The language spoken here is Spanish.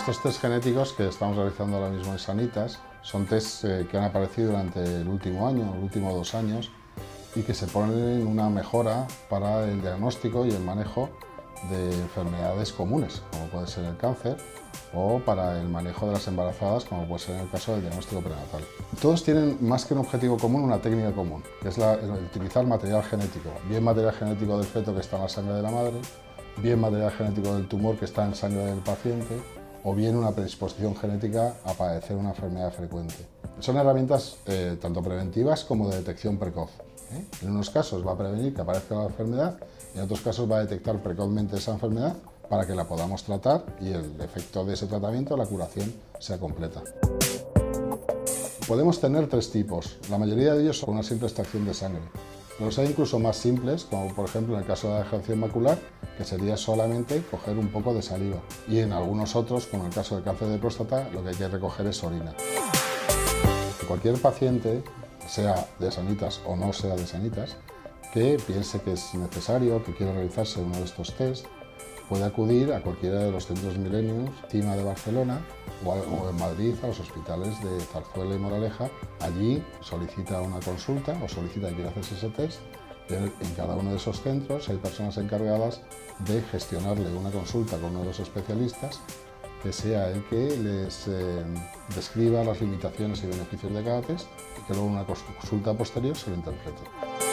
Estos test genéticos que estamos realizando ahora mismo en Sanitas son test eh, que han aparecido durante el último año, los últimos dos años, y que se ponen una mejora para el diagnóstico y el manejo de enfermedades comunes, como puede ser el cáncer, o para el manejo de las embarazadas, como puede ser en el caso del diagnóstico prenatal. Todos tienen más que un objetivo común, una técnica común, que es la, el utilizar material genético, bien material genético del feto que está en la sangre de la madre, bien material genético del tumor que está en sangre del paciente, o bien una predisposición genética a padecer una enfermedad frecuente. Son herramientas eh, tanto preventivas como de detección precoz. ¿eh? En unos casos va a prevenir que aparezca la enfermedad en otros casos va a detectar precozmente esa enfermedad para que la podamos tratar y el efecto de ese tratamiento, la curación, sea completa. Podemos tener tres tipos, la mayoría de ellos son una simple extracción de sangre. Los hay incluso más simples, como por ejemplo en el caso de la degeneración macular, que sería solamente coger un poco de saliva. Y en algunos otros, como en el caso del cáncer de próstata, lo que hay que recoger es orina. Cualquier paciente, sea de sanitas o no sea de sanitas, que piense que es necesario, que quiera realizarse uno de estos test, puede acudir a cualquiera de los centros milenios, CIMA de Barcelona o en Madrid a los hospitales de Zarzuela y Moraleja. Allí solicita una consulta o solicita que quiera hacerse ese test. En cada uno de esos centros hay personas encargadas de gestionarle una consulta con uno de los especialistas que sea el que les eh, describa las limitaciones y beneficios de cada test y que luego una consulta posterior se lo interprete.